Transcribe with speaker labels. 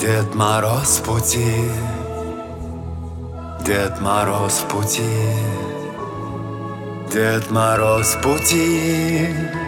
Speaker 1: Дед Мороз в пути, Дед Мороз в пути, Дед Мороз в пути.